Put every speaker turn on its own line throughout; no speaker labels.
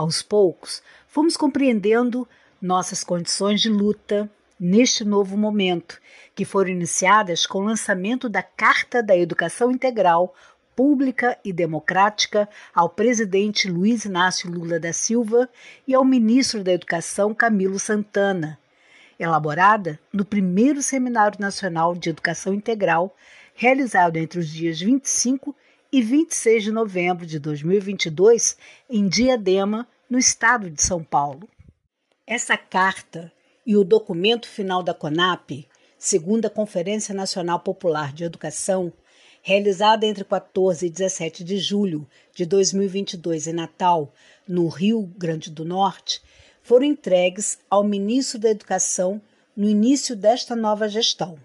Aos poucos, fomos compreendendo nossas condições de luta neste novo momento, que foram iniciadas com o lançamento da Carta da Educação Integral Pública e Democrática ao presidente Luiz Inácio Lula da Silva e ao ministro da Educação Camilo Santana, elaborada no primeiro Seminário Nacional de Educação Integral, realizado entre os dias 25 e 26 de novembro de 2022, em Diadema, no estado de São Paulo. Essa carta e o documento final da CONAP, segundo a Conferência Nacional Popular de Educação, realizada entre 14 e 17 de julho de 2022 em Natal, no Rio Grande do Norte, foram entregues ao ministro da Educação no início desta nova gestão.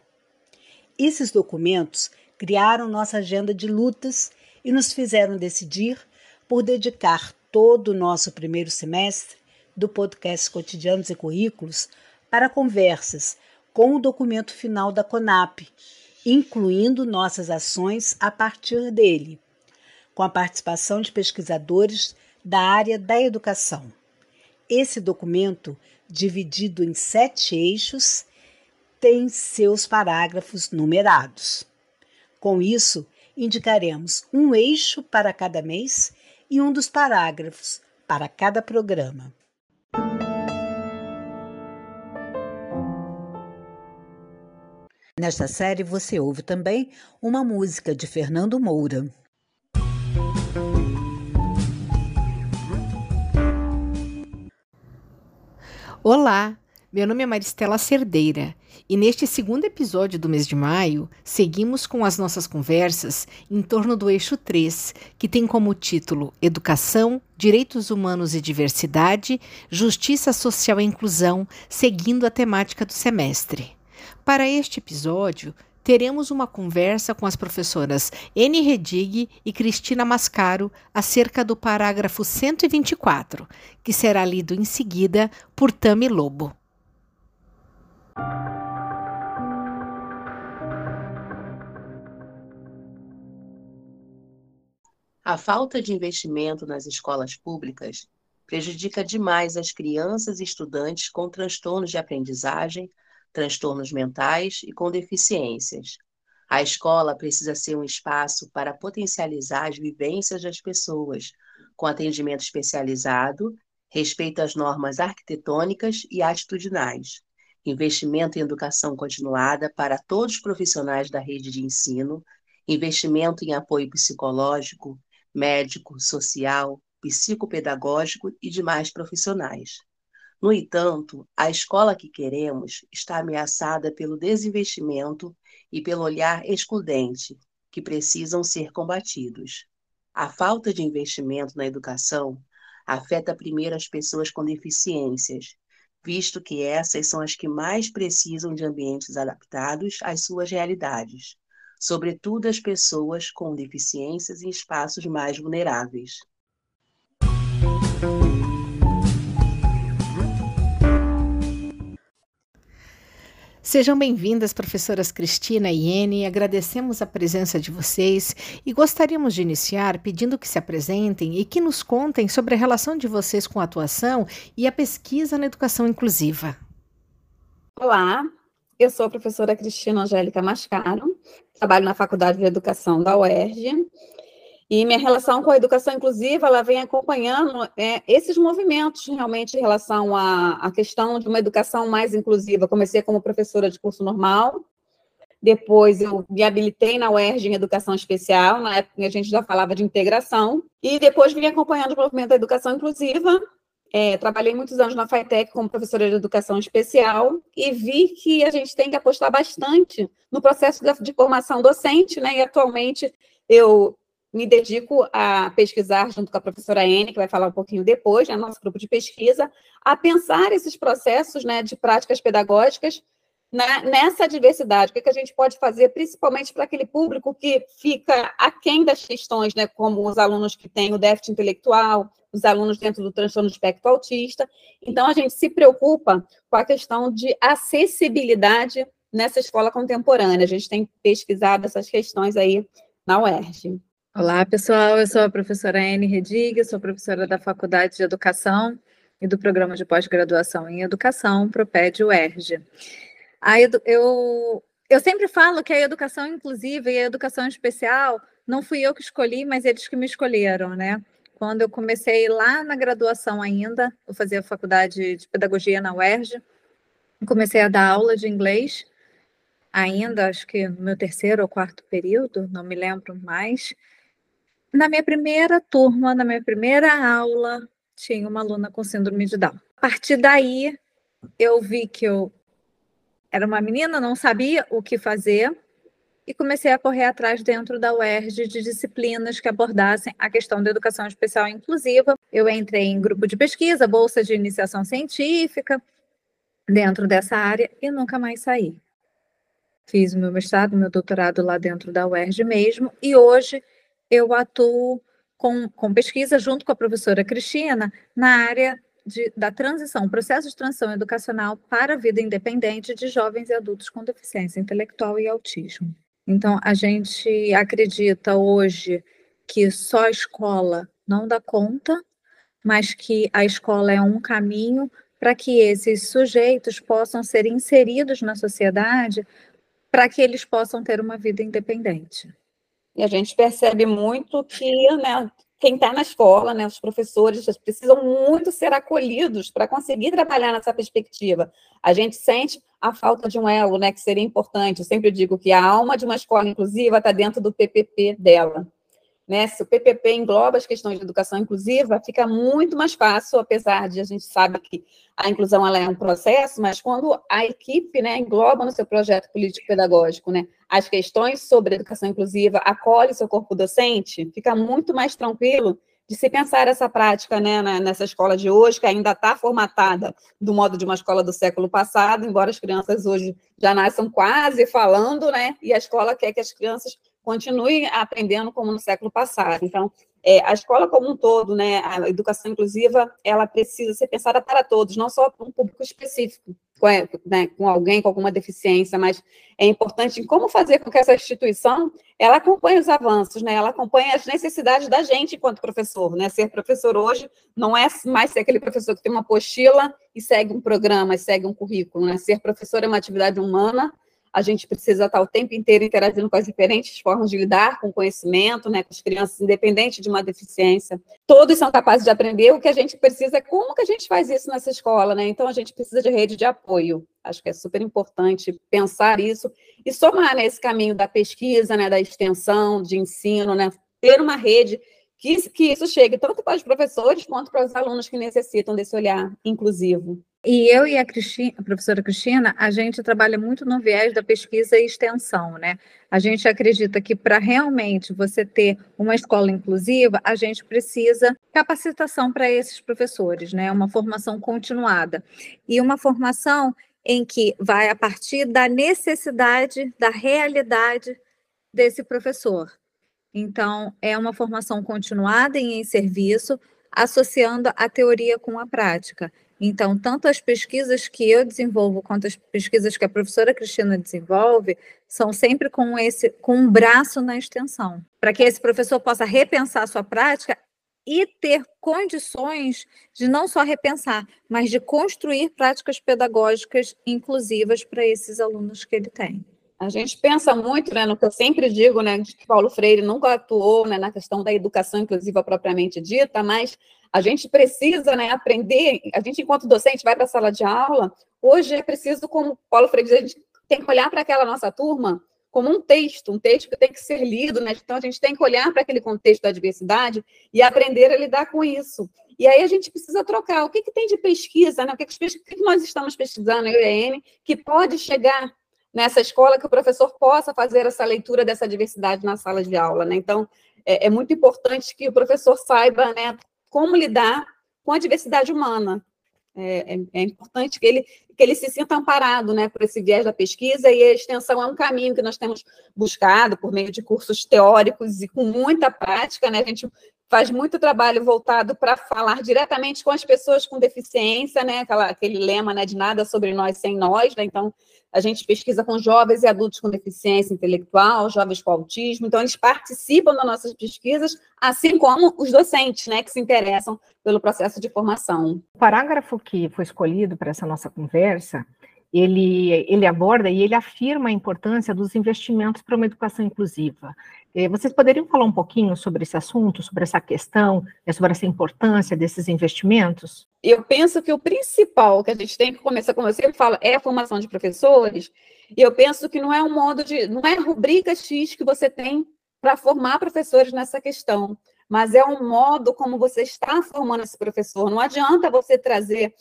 Esses documentos criaram nossa agenda de lutas e nos fizeram decidir por dedicar todo o nosso primeiro semestre do podcast Cotidianos e Currículos para conversas com o documento final da CONAP, incluindo nossas ações a partir dele, com a participação de pesquisadores da área da educação. Esse documento, dividido em sete eixos, tem seus parágrafos numerados. Com isso, indicaremos um eixo para cada mês e um dos parágrafos para cada programa. Nesta série você ouve também uma música de Fernando Moura.
Olá, meu nome é Maristela Cerdeira e neste segundo episódio do mês de maio, seguimos com as nossas conversas em torno do eixo 3, que tem como título Educação, Direitos Humanos e Diversidade, Justiça Social e Inclusão, seguindo a temática do semestre. Para este episódio, teremos uma conversa com as professoras N. Redig e Cristina Mascaro acerca do parágrafo 124, que será lido em seguida por Tami Lobo.
A falta de investimento nas escolas públicas prejudica demais as crianças e estudantes com transtornos de aprendizagem, transtornos mentais e com deficiências. A escola precisa ser um espaço para potencializar as vivências das pessoas, com atendimento especializado, respeito às normas arquitetônicas e atitudinais, investimento em educação continuada para todos os profissionais da rede de ensino, investimento em apoio psicológico, médico, social, psicopedagógico e demais profissionais. No entanto, a escola que queremos está ameaçada pelo desinvestimento e pelo olhar excludente, que precisam ser combatidos. A falta de investimento na educação afeta primeiro as pessoas com deficiências, visto que essas são as que mais precisam de ambientes adaptados às suas realidades sobretudo as pessoas com deficiências em espaços mais vulneráveis.
Sejam bem-vindas, professoras Cristina e Ene. Agradecemos a presença de vocês e gostaríamos de iniciar pedindo que se apresentem e que nos contem sobre a relação de vocês com a atuação e a pesquisa na educação inclusiva.
Olá, eu sou a professora Cristina Angélica Mascaro, trabalho na Faculdade de Educação da UERJ, e minha relação com a educação inclusiva, ela vem acompanhando é, esses movimentos realmente em relação à, à questão de uma educação mais inclusiva. Comecei como professora de curso normal, depois eu me habilitei na UERJ em Educação Especial, na época a gente já falava de integração, e depois vim acompanhando o movimento da educação inclusiva, é, trabalhei muitos anos na FATEC como professora de educação especial e vi que a gente tem que apostar bastante no processo de formação docente, né? E atualmente eu me dedico a pesquisar junto com a professora N, que vai falar um pouquinho depois, né, nosso grupo de pesquisa, a pensar esses processos né, de práticas pedagógicas né, nessa diversidade. O que, que a gente pode fazer, principalmente para aquele público que fica aquém das questões, né, como os alunos que têm o déficit intelectual, os alunos dentro do transtorno de espectro autista. Então, a gente se preocupa com a questão de acessibilidade nessa escola contemporânea. A gente tem pesquisado essas questões aí na UERJ.
Olá, pessoal. Eu sou a professora Anne Redig, sou professora da Faculdade de Educação e do Programa de Pós-Graduação em Educação, PROPED UERJ. Edu eu, eu sempre falo que a educação inclusiva e a educação especial não fui eu que escolhi, mas eles que me escolheram, né? Quando eu comecei lá na graduação ainda, eu fazia faculdade de pedagogia na UERJ, comecei a dar aula de inglês, ainda acho que no meu terceiro ou quarto período, não me lembro mais na minha primeira turma, na minha primeira aula, tinha uma aluna com síndrome de Down. A partir daí, eu vi que eu era uma menina, não sabia o que fazer, e comecei a correr atrás dentro da UERJ de disciplinas que abordassem a questão da educação especial inclusiva. Eu entrei em grupo de pesquisa, bolsa de iniciação científica, dentro dessa área, e nunca mais saí. Fiz meu mestrado, meu doutorado lá dentro da UERJ mesmo, e hoje eu atuo com, com pesquisa junto com a professora Cristina na área de, da transição, processo de transição educacional para a vida independente de jovens e adultos com deficiência intelectual e autismo. Então, a gente acredita hoje que só a escola não dá conta, mas que a escola é um caminho para que esses sujeitos possam ser inseridos na sociedade, para que eles possam ter uma vida independente.
E a gente percebe muito que né, quem está na escola, né, os professores precisam muito ser acolhidos para conseguir trabalhar nessa perspectiva. A gente sente a falta de um elo, né, que seria importante. Eu sempre digo que a alma de uma escola inclusiva está dentro do PPP dela. Né? Se o PPP engloba as questões de educação inclusiva, fica muito mais fácil, apesar de a gente sabe que a inclusão ela é um processo, mas quando a equipe né, engloba no seu projeto político-pedagógico né, as questões sobre educação inclusiva, acolhe seu corpo docente, fica muito mais tranquilo de se pensar essa prática né, nessa escola de hoje, que ainda está formatada do modo de uma escola do século passado, embora as crianças hoje já nasçam quase falando, né, e a escola quer que as crianças continue aprendendo como no século passado. Então, é, a escola como um todo, né, a educação inclusiva, ela precisa ser pensada para todos, não só para um público específico, com, né, com alguém com alguma deficiência, mas é importante como fazer com que essa instituição ela acompanhe os avanços, né, ela acompanhe as necessidades da gente enquanto professor, né, ser professor hoje não é mais ser aquele professor que tem uma apostila e segue um programa, segue um currículo, né, ser professor é uma atividade humana, a gente precisa estar o tempo inteiro interagindo com as diferentes formas de lidar com o conhecimento, né, com as crianças, independente de uma deficiência. Todos são capazes de aprender, o que a gente precisa é como que a gente faz isso nessa escola, né? Então, a gente precisa de rede de apoio. Acho que é super importante pensar isso e somar nesse caminho da pesquisa, né, da extensão, de ensino, né, ter uma rede que, que isso chegue tanto para os professores quanto para os alunos que necessitam desse olhar inclusivo.
E eu e a, Cristina, a, professora Cristina, a gente trabalha muito no viés da pesquisa e extensão, né? A gente acredita que para realmente você ter uma escola inclusiva, a gente precisa capacitação para esses professores, né? Uma formação continuada. E uma formação em que vai a partir da necessidade, da realidade desse professor. Então, é uma formação continuada e em serviço, associando a teoria com a prática. Então, tanto as pesquisas que eu desenvolvo quanto as pesquisas que a professora Cristina desenvolve são sempre com esse com um braço na extensão, para que esse professor possa repensar a sua prática e ter condições de não só repensar, mas de construir práticas pedagógicas inclusivas para esses alunos que ele tem.
A gente pensa muito, né, no que eu sempre digo, né, que Paulo Freire nunca atuou né, na questão da educação inclusiva propriamente dita, mas a gente precisa né, aprender, a gente, enquanto docente, vai para a sala de aula, hoje é preciso, como Paulo Freire diz, a gente tem que olhar para aquela nossa turma como um texto, um texto que tem que ser lido, né? Então a gente tem que olhar para aquele contexto da diversidade e aprender a lidar com isso. E aí a gente precisa trocar. O que, que tem de pesquisa, né? O que, que, nós estamos pesquisando, eu e a que pode chegar nessa escola que o professor possa fazer essa leitura dessa diversidade na sala de aula, né? Então, é, é muito importante que o professor saiba, né, como lidar com a diversidade humana. É, é, é, importante que ele, que ele se sinta amparado né, por esse viés da pesquisa, e a extensão é um caminho que nós temos buscado por meio de cursos teóricos e com muita prática. Né, a gente faz muito trabalho voltado para falar diretamente com as pessoas com deficiência, né? Aquela, aquele lema né, de nada sobre nós sem nós, né? Então, a gente pesquisa com jovens e adultos com deficiência intelectual, jovens com autismo, então eles participam das nossas pesquisas, assim como os docentes, né, que se interessam pelo processo de formação.
O parágrafo que foi escolhido para essa nossa conversa ele, ele aborda e ele afirma a importância dos investimentos para uma educação inclusiva. Eh, vocês poderiam falar um pouquinho sobre esse assunto, sobre essa questão, né, sobre essa importância desses investimentos?
Eu penso que o principal que a gente tem que começar, como eu sempre falo, é a formação de professores, e eu penso que não é um modo de, não é rubrica X que você tem para formar professores nessa questão, mas é um modo como você está formando esse professor. Não adianta você trazer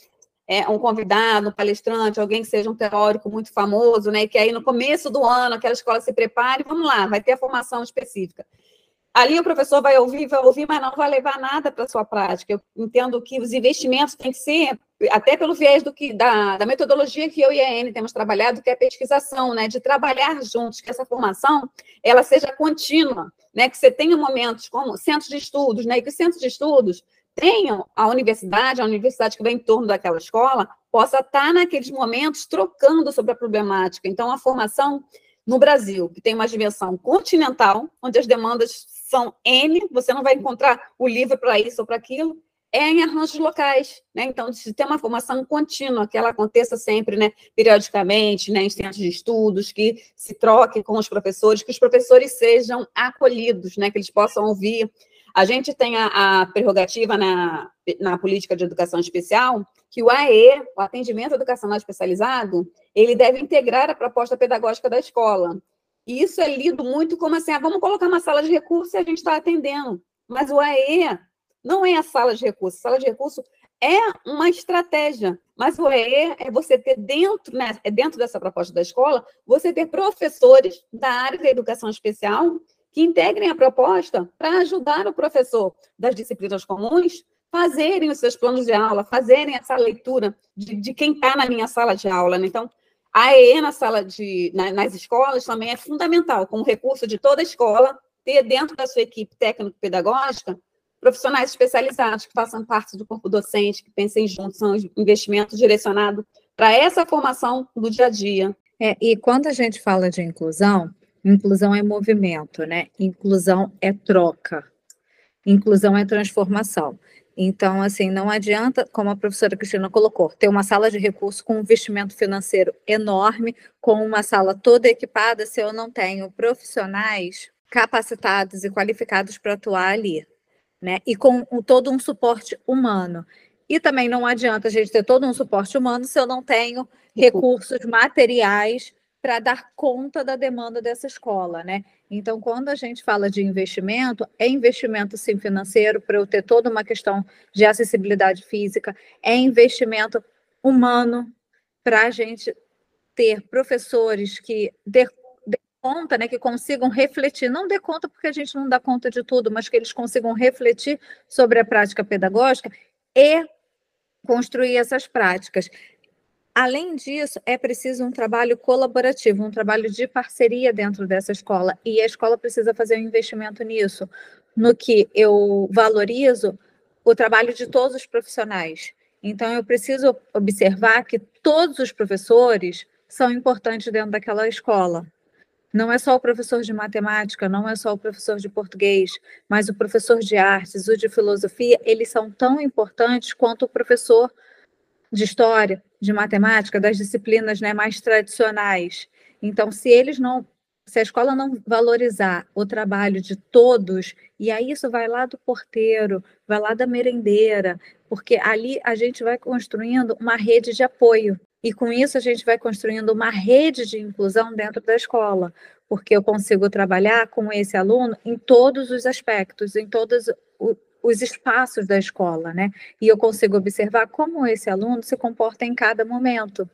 é, um convidado, um palestrante, alguém que seja um teórico muito famoso, né? Que aí no começo do ano aquela escola se prepare, vamos lá, vai ter a formação específica. Ali o professor vai ouvir, vai ouvir, mas não vai levar nada para a sua prática. Eu entendo que os investimentos têm que ser, até pelo viés do que, da, da metodologia que eu e a Anne temos trabalhado, que é a pesquisação, né? De trabalhar juntos, que essa formação ela seja contínua, né? Que você tenha momentos como centros de estudos, né? E que os centros de estudos tenham a universidade, a universidade que vem em torno daquela escola, possa estar naqueles momentos trocando sobre a problemática. Então, a formação no Brasil, que tem uma dimensão continental, onde as demandas são N, você não vai encontrar o livro para isso ou para aquilo, é em arranjos locais, né? Então, de ter uma formação contínua, que ela aconteça sempre, né, periodicamente, né, em centros de estudos, que se troque com os professores, que os professores sejam acolhidos, né, que eles possam ouvir a gente tem a, a prerrogativa na, na política de educação especial que o AE, o atendimento educacional especializado, ele deve integrar a proposta pedagógica da escola. E isso é lido muito como assim, ah, vamos colocar uma sala de recursos e a gente está atendendo. Mas o AE não é a sala de recursos. A sala de recursos é uma estratégia. Mas o AE é você ter dentro, né, é dentro dessa proposta da escola, você ter professores da área da educação especial que integrem a proposta para ajudar o professor das disciplinas comuns fazerem os seus planos de aula, fazerem essa leitura de, de quem está na minha sala de aula. Né? Então, a EE na sala de, na, nas escolas também é fundamental, como recurso de toda escola, ter dentro da sua equipe técnico-pedagógica profissionais especializados que façam parte do corpo docente, que pensem juntos, são investimentos direcionados para essa formação do dia a dia.
É, e quando a gente fala de inclusão, Inclusão é movimento, né? Inclusão é troca. Inclusão é transformação. Então, assim, não adianta, como a professora Cristina colocou, ter uma sala de recursos com um investimento financeiro enorme, com uma sala toda equipada, se eu não tenho profissionais capacitados e qualificados para atuar ali, né? E com todo um suporte humano. E também não adianta a gente ter todo um suporte humano se eu não tenho recursos materiais para dar conta da demanda dessa escola, né? Então, quando a gente fala de investimento, é investimento sim financeiro para eu ter toda uma questão de acessibilidade física, é investimento humano para a gente ter professores que dê, dê conta, né, que consigam refletir, não dê conta porque a gente não dá conta de tudo, mas que eles consigam refletir sobre a prática pedagógica e construir essas práticas. Além disso, é preciso um trabalho colaborativo, um trabalho de parceria dentro dessa escola, e a escola precisa fazer um investimento nisso, no que eu valorizo o trabalho de todos os profissionais. Então, eu preciso observar que todos os professores são importantes dentro daquela escola. Não é só o professor de matemática, não é só o professor de português, mas o professor de artes, o de filosofia, eles são tão importantes quanto o professor de história, de matemática, das disciplinas né, mais tradicionais. Então, se eles não, se a escola não valorizar o trabalho de todos, e aí isso vai lá do porteiro, vai lá da merendeira, porque ali a gente vai construindo uma rede de apoio. E com isso a gente vai construindo uma rede de inclusão dentro da escola, porque eu consigo trabalhar com esse aluno em todos os aspectos, em todos os espaços da escola, né? E eu consigo observar como esse aluno se comporta em cada momento.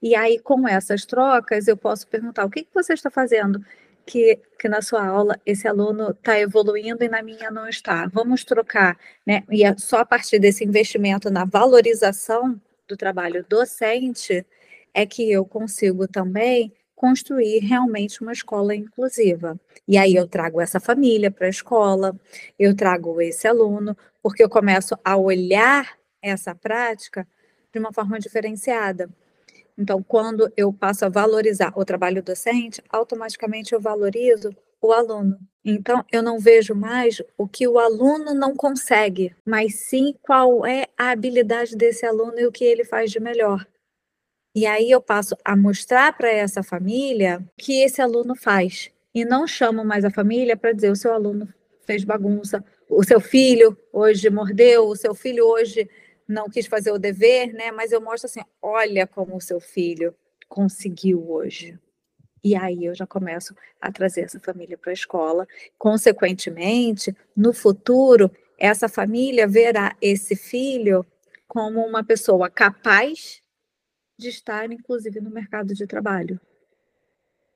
E aí, com essas trocas, eu posso perguntar: o que, que você está fazendo? Que, que na sua aula esse aluno está evoluindo e na minha não está. Vamos trocar, né? E é só a partir desse investimento na valorização do trabalho docente é que eu consigo também construir realmente uma escola inclusiva. E aí eu trago essa família para a escola, eu trago esse aluno, porque eu começo a olhar essa prática de uma forma diferenciada. Então, quando eu passo a valorizar o trabalho docente, automaticamente eu valorizo o aluno. Então, eu não vejo mais o que o aluno não consegue, mas sim qual é a habilidade desse aluno e o que ele faz de melhor. E aí eu passo a mostrar para essa família que esse aluno faz. E não chamo mais a família para dizer o seu aluno fez bagunça, o seu filho hoje mordeu, o seu filho hoje não quis fazer o dever, né? Mas eu mostro assim, olha como o seu filho conseguiu hoje. E aí eu já começo a trazer essa família para a escola. Consequentemente, no futuro, essa família verá esse filho como uma pessoa capaz de estar, inclusive, no mercado de trabalho.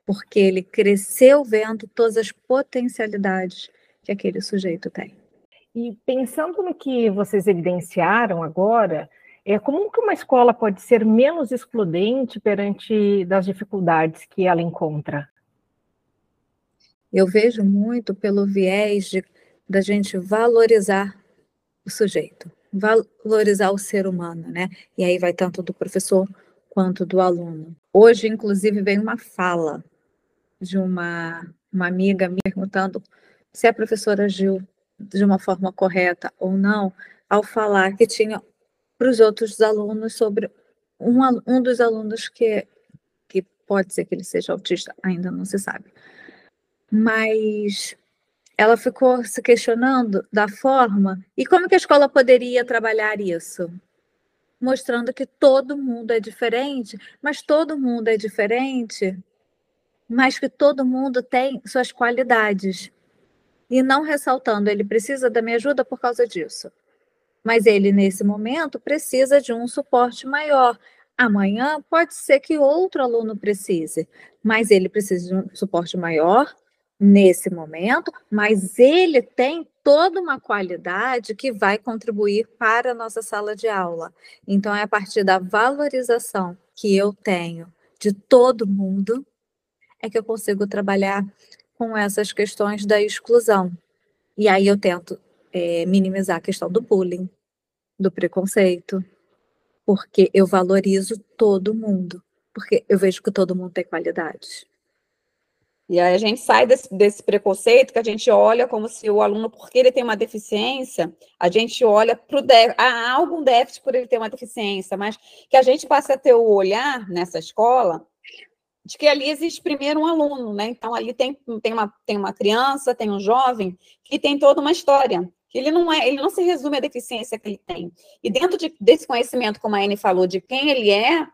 Porque ele cresceu vendo todas as potencialidades que aquele sujeito tem.
E pensando no que vocês evidenciaram agora, é como que uma escola pode ser menos excludente perante das dificuldades que ela encontra?
Eu vejo muito pelo viés de, da gente valorizar o sujeito, valorizar o ser humano, né? E aí vai tanto do professor quanto do aluno. Hoje, inclusive, veio uma fala de uma, uma amiga me perguntando se a professora Gil de uma forma correta ou não, ao falar que tinha para os outros alunos sobre um, um dos alunos que, que pode ser que ele seja autista, ainda não se sabe. Mas ela ficou se questionando da forma e como que a escola poderia trabalhar isso? Mostrando que todo mundo é diferente, mas todo mundo é diferente, mas que todo mundo tem suas qualidades e não ressaltando, ele precisa da minha ajuda por causa disso. Mas ele, nesse momento, precisa de um suporte maior. Amanhã pode ser que outro aluno precise, mas ele precisa de um suporte maior nesse momento, mas ele tem toda uma qualidade que vai contribuir para a nossa sala de aula. Então, é a partir da valorização que eu tenho de todo mundo é que eu consigo trabalhar com essas questões da exclusão. E aí eu tento é, minimizar a questão do bullying, do preconceito, porque eu valorizo todo mundo, porque eu vejo que todo mundo tem qualidades.
E aí a gente sai desse, desse, preconceito que a gente olha como se o aluno, porque ele tem uma deficiência, a gente olha para o déficit, há algum déficit por ele ter uma deficiência, mas que a gente passe a ter o olhar nessa escola de que ali existe primeiro um aluno, né? Então, ali tem, tem, uma, tem uma criança, tem um jovem, que tem toda uma história. Que ele não é, ele não se resume à deficiência que ele tem. E dentro de, desse conhecimento, como a Anne falou, de quem ele é,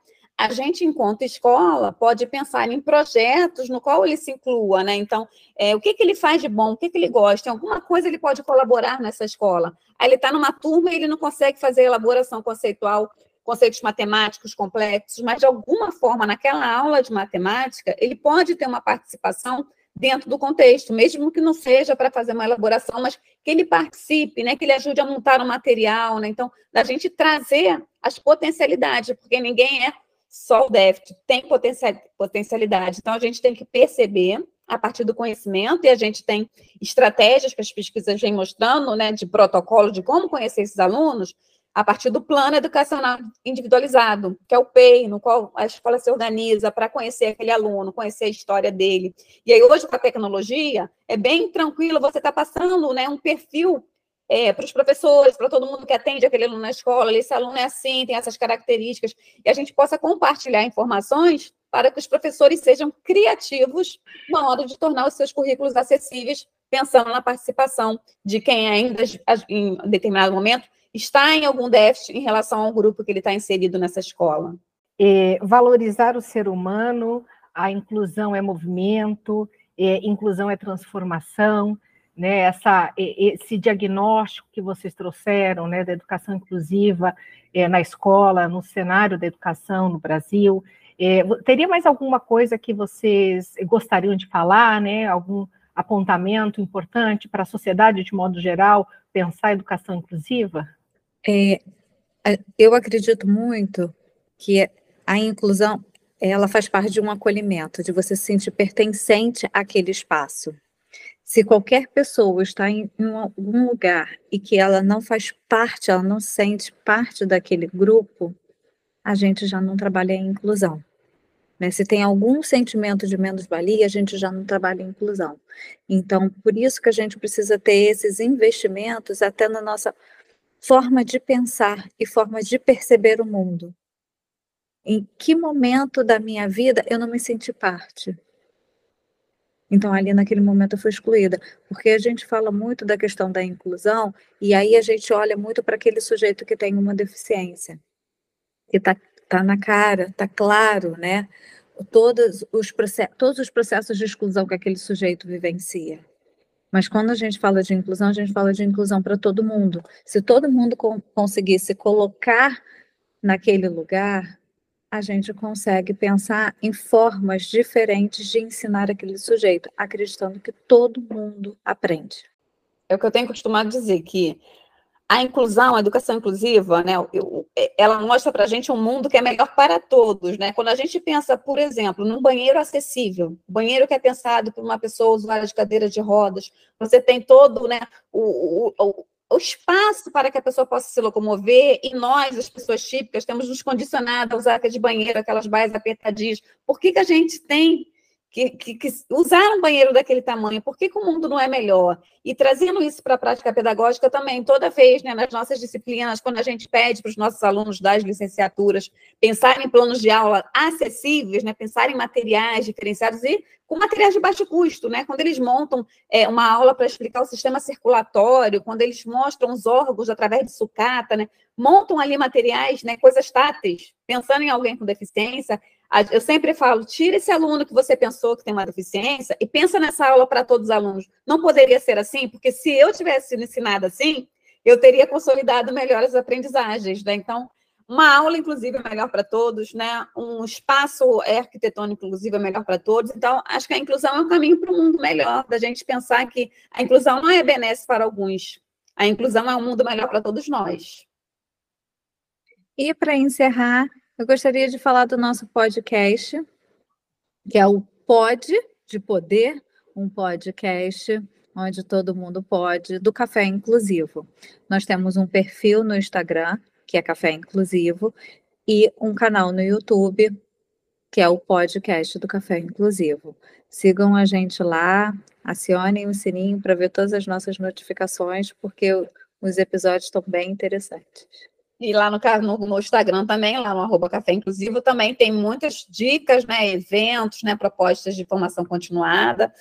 a gente, enquanto escola, pode pensar em projetos no qual ele se inclua, né? Então, é, o que, que ele faz de bom, o que, que ele gosta, em alguma coisa ele pode colaborar nessa escola. Aí ele está numa turma e ele não consegue fazer elaboração conceitual conceitos matemáticos complexos, mas de alguma forma, naquela aula de matemática, ele pode ter uma participação dentro do contexto, mesmo que não seja para fazer uma elaboração, mas que ele participe, né, que ele ajude a montar o um material, né? Então, da gente trazer as potencialidades, porque ninguém é só o déficit, tem potencialidade. Então, a gente tem que perceber a partir do conhecimento, e a gente tem estratégias que as pesquisas vêm mostrando, né, de protocolo de como conhecer esses alunos, a partir do plano educacional individualizado, que é o PEI, no qual a escola se organiza para conhecer aquele aluno, conhecer a história dele. E aí, hoje, com a tecnologia, é bem tranquilo você estar tá passando né, um perfil é, para os professores, para todo mundo que atende aquele aluno na escola, esse aluno é assim, tem essas características, e a gente possa compartilhar informações para que os professores sejam criativos na hora de tornar os seus currículos acessíveis, pensando na participação de quem ainda, em determinado momento, está em algum déficit em relação ao grupo que ele está inserido nessa escola?
É, valorizar o ser humano, a inclusão é movimento, é, inclusão é transformação. Né, essa, esse diagnóstico que vocês trouxeram né, da educação inclusiva é, na escola, no cenário da educação no Brasil. É, teria mais alguma coisa que vocês gostariam de falar, né, algum apontamento importante para a sociedade de modo geral pensar a educação inclusiva?
É, eu acredito muito que a inclusão ela faz parte de um acolhimento, de você se sentir pertencente àquele espaço. Se qualquer pessoa está em, algum lugar e que ela não faz parte, ela não sente parte daquele grupo, a gente já não trabalha em inclusão. Né? Se tem algum sentimento de menos-valia, a gente já não trabalha em inclusão. Então, por isso que a gente precisa ter esses investimentos até na nossa forma de pensar e forma de perceber o mundo. Em que momento da minha vida eu não me senti parte? Então, ali naquele momento eu fui excluída, porque a gente fala muito da questão da inclusão, e aí a gente olha muito para aquele sujeito que tem uma deficiência, que está tá na cara, está claro, né? Todos os, todos os processos de exclusão que aquele sujeito vivencia. Mas quando a gente fala de inclusão, a gente fala de inclusão para todo mundo. Se todo mundo conseguisse colocar naquele lugar, a gente consegue pensar em formas diferentes de ensinar aquele sujeito, acreditando que todo mundo aprende.
É o que eu tenho costumado dizer, que a inclusão, a educação inclusiva, né, eu, ela mostra para a gente um mundo que é melhor para todos, né? Quando a gente pensa, por exemplo, num banheiro acessível, banheiro que é pensado por uma pessoa usuária de cadeira de rodas, você tem todo, né, o, o, o espaço para que a pessoa possa se locomover, e nós, as pessoas típicas, temos nos condicionado a usar aquelas banheiro, aquelas baias apertadinhas. Por que, que a gente tem que, que, que, usar um banheiro daquele tamanho, por que, que, o mundo não é melhor? E trazendo isso para a prática pedagógica também, toda vez, né, nas nossas disciplinas, quando a gente pede para os nossos alunos das licenciaturas pensarem em planos de aula acessíveis, né, pensar em materiais diferenciados e com materiais de baixo custo, né, quando eles montam é, uma aula para explicar o sistema circulatório, quando eles mostram os órgãos através de sucata, né, montam ali materiais, né, coisas táteis, pensando em alguém com deficiência, eu sempre falo, tira esse aluno que você pensou que tem uma deficiência e pensa nessa aula para todos os alunos. Não poderia ser assim, porque se eu tivesse sido ensinada assim, eu teria consolidado melhores aprendizagens, né? Então, uma aula, inclusive, é melhor para todos, né? Um espaço arquitetônico, inclusive, é melhor para todos. Então, acho que a inclusão é um caminho para um mundo melhor, da gente pensar que a inclusão não é benéfica para alguns, a inclusão é um mundo melhor para todos nós.
E para encerrar, eu gostaria de falar do nosso podcast, que é o Pod de Poder, um podcast onde todo mundo pode, do Café Inclusivo. Nós temos um perfil no Instagram, que é Café Inclusivo, e um canal no YouTube, que é o podcast do Café Inclusivo. Sigam a gente lá, acionem o sininho para ver todas as nossas notificações, porque os episódios estão bem interessantes.
E lá no, no, no, Instagram também, lá no arroba Café Inclusivo, também tem muitas dicas, né, eventos, né, propostas de formação continuada,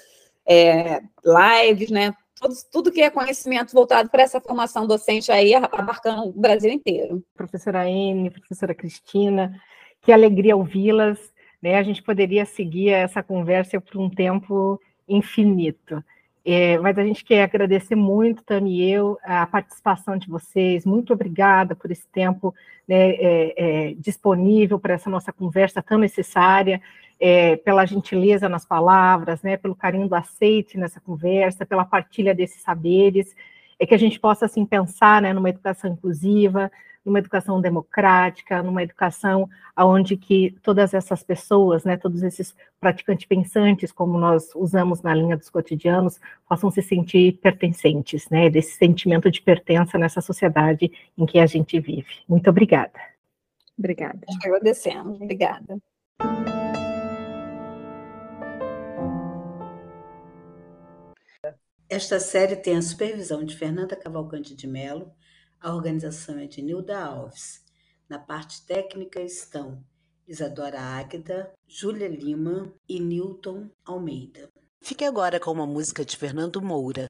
é, lives, né, tudo, tudo que é conhecimento voltado para essa formação docente aí, abarcando o Brasil inteiro.
Professora Anne, professora Cristina, que alegria ouvi-las, né, a gente poderia seguir essa conversa por um tempo infinito. É, mas a gente quer agradecer muito, Tami e eu, a participação de vocês. Muito obrigada por esse tempo né, é, é, disponível para essa nossa conversa tão necessária, é, pela gentileza nas palavras, né, pelo carinho do aceite nessa conversa, pela partilha desses saberes, é que a gente possa assim pensar né, numa educação inclusiva, numa educação democrática, numa educação onde que todas essas pessoas, né, todos esses praticantes pensantes, como nós usamos na linha dos cotidianos, possam se sentir pertencentes, né, desse sentimento de pertença nessa sociedade em que a gente vive. Muito obrigada.
Obrigada. Agradecendo. Obrigada.
Esta série tem a supervisão de Fernanda Cavalcante de Mello, a organização é de Nilda Alves. Na parte técnica estão Isadora Águeda, Júlia Lima e Newton Almeida. Fique agora com uma música de Fernando Moura.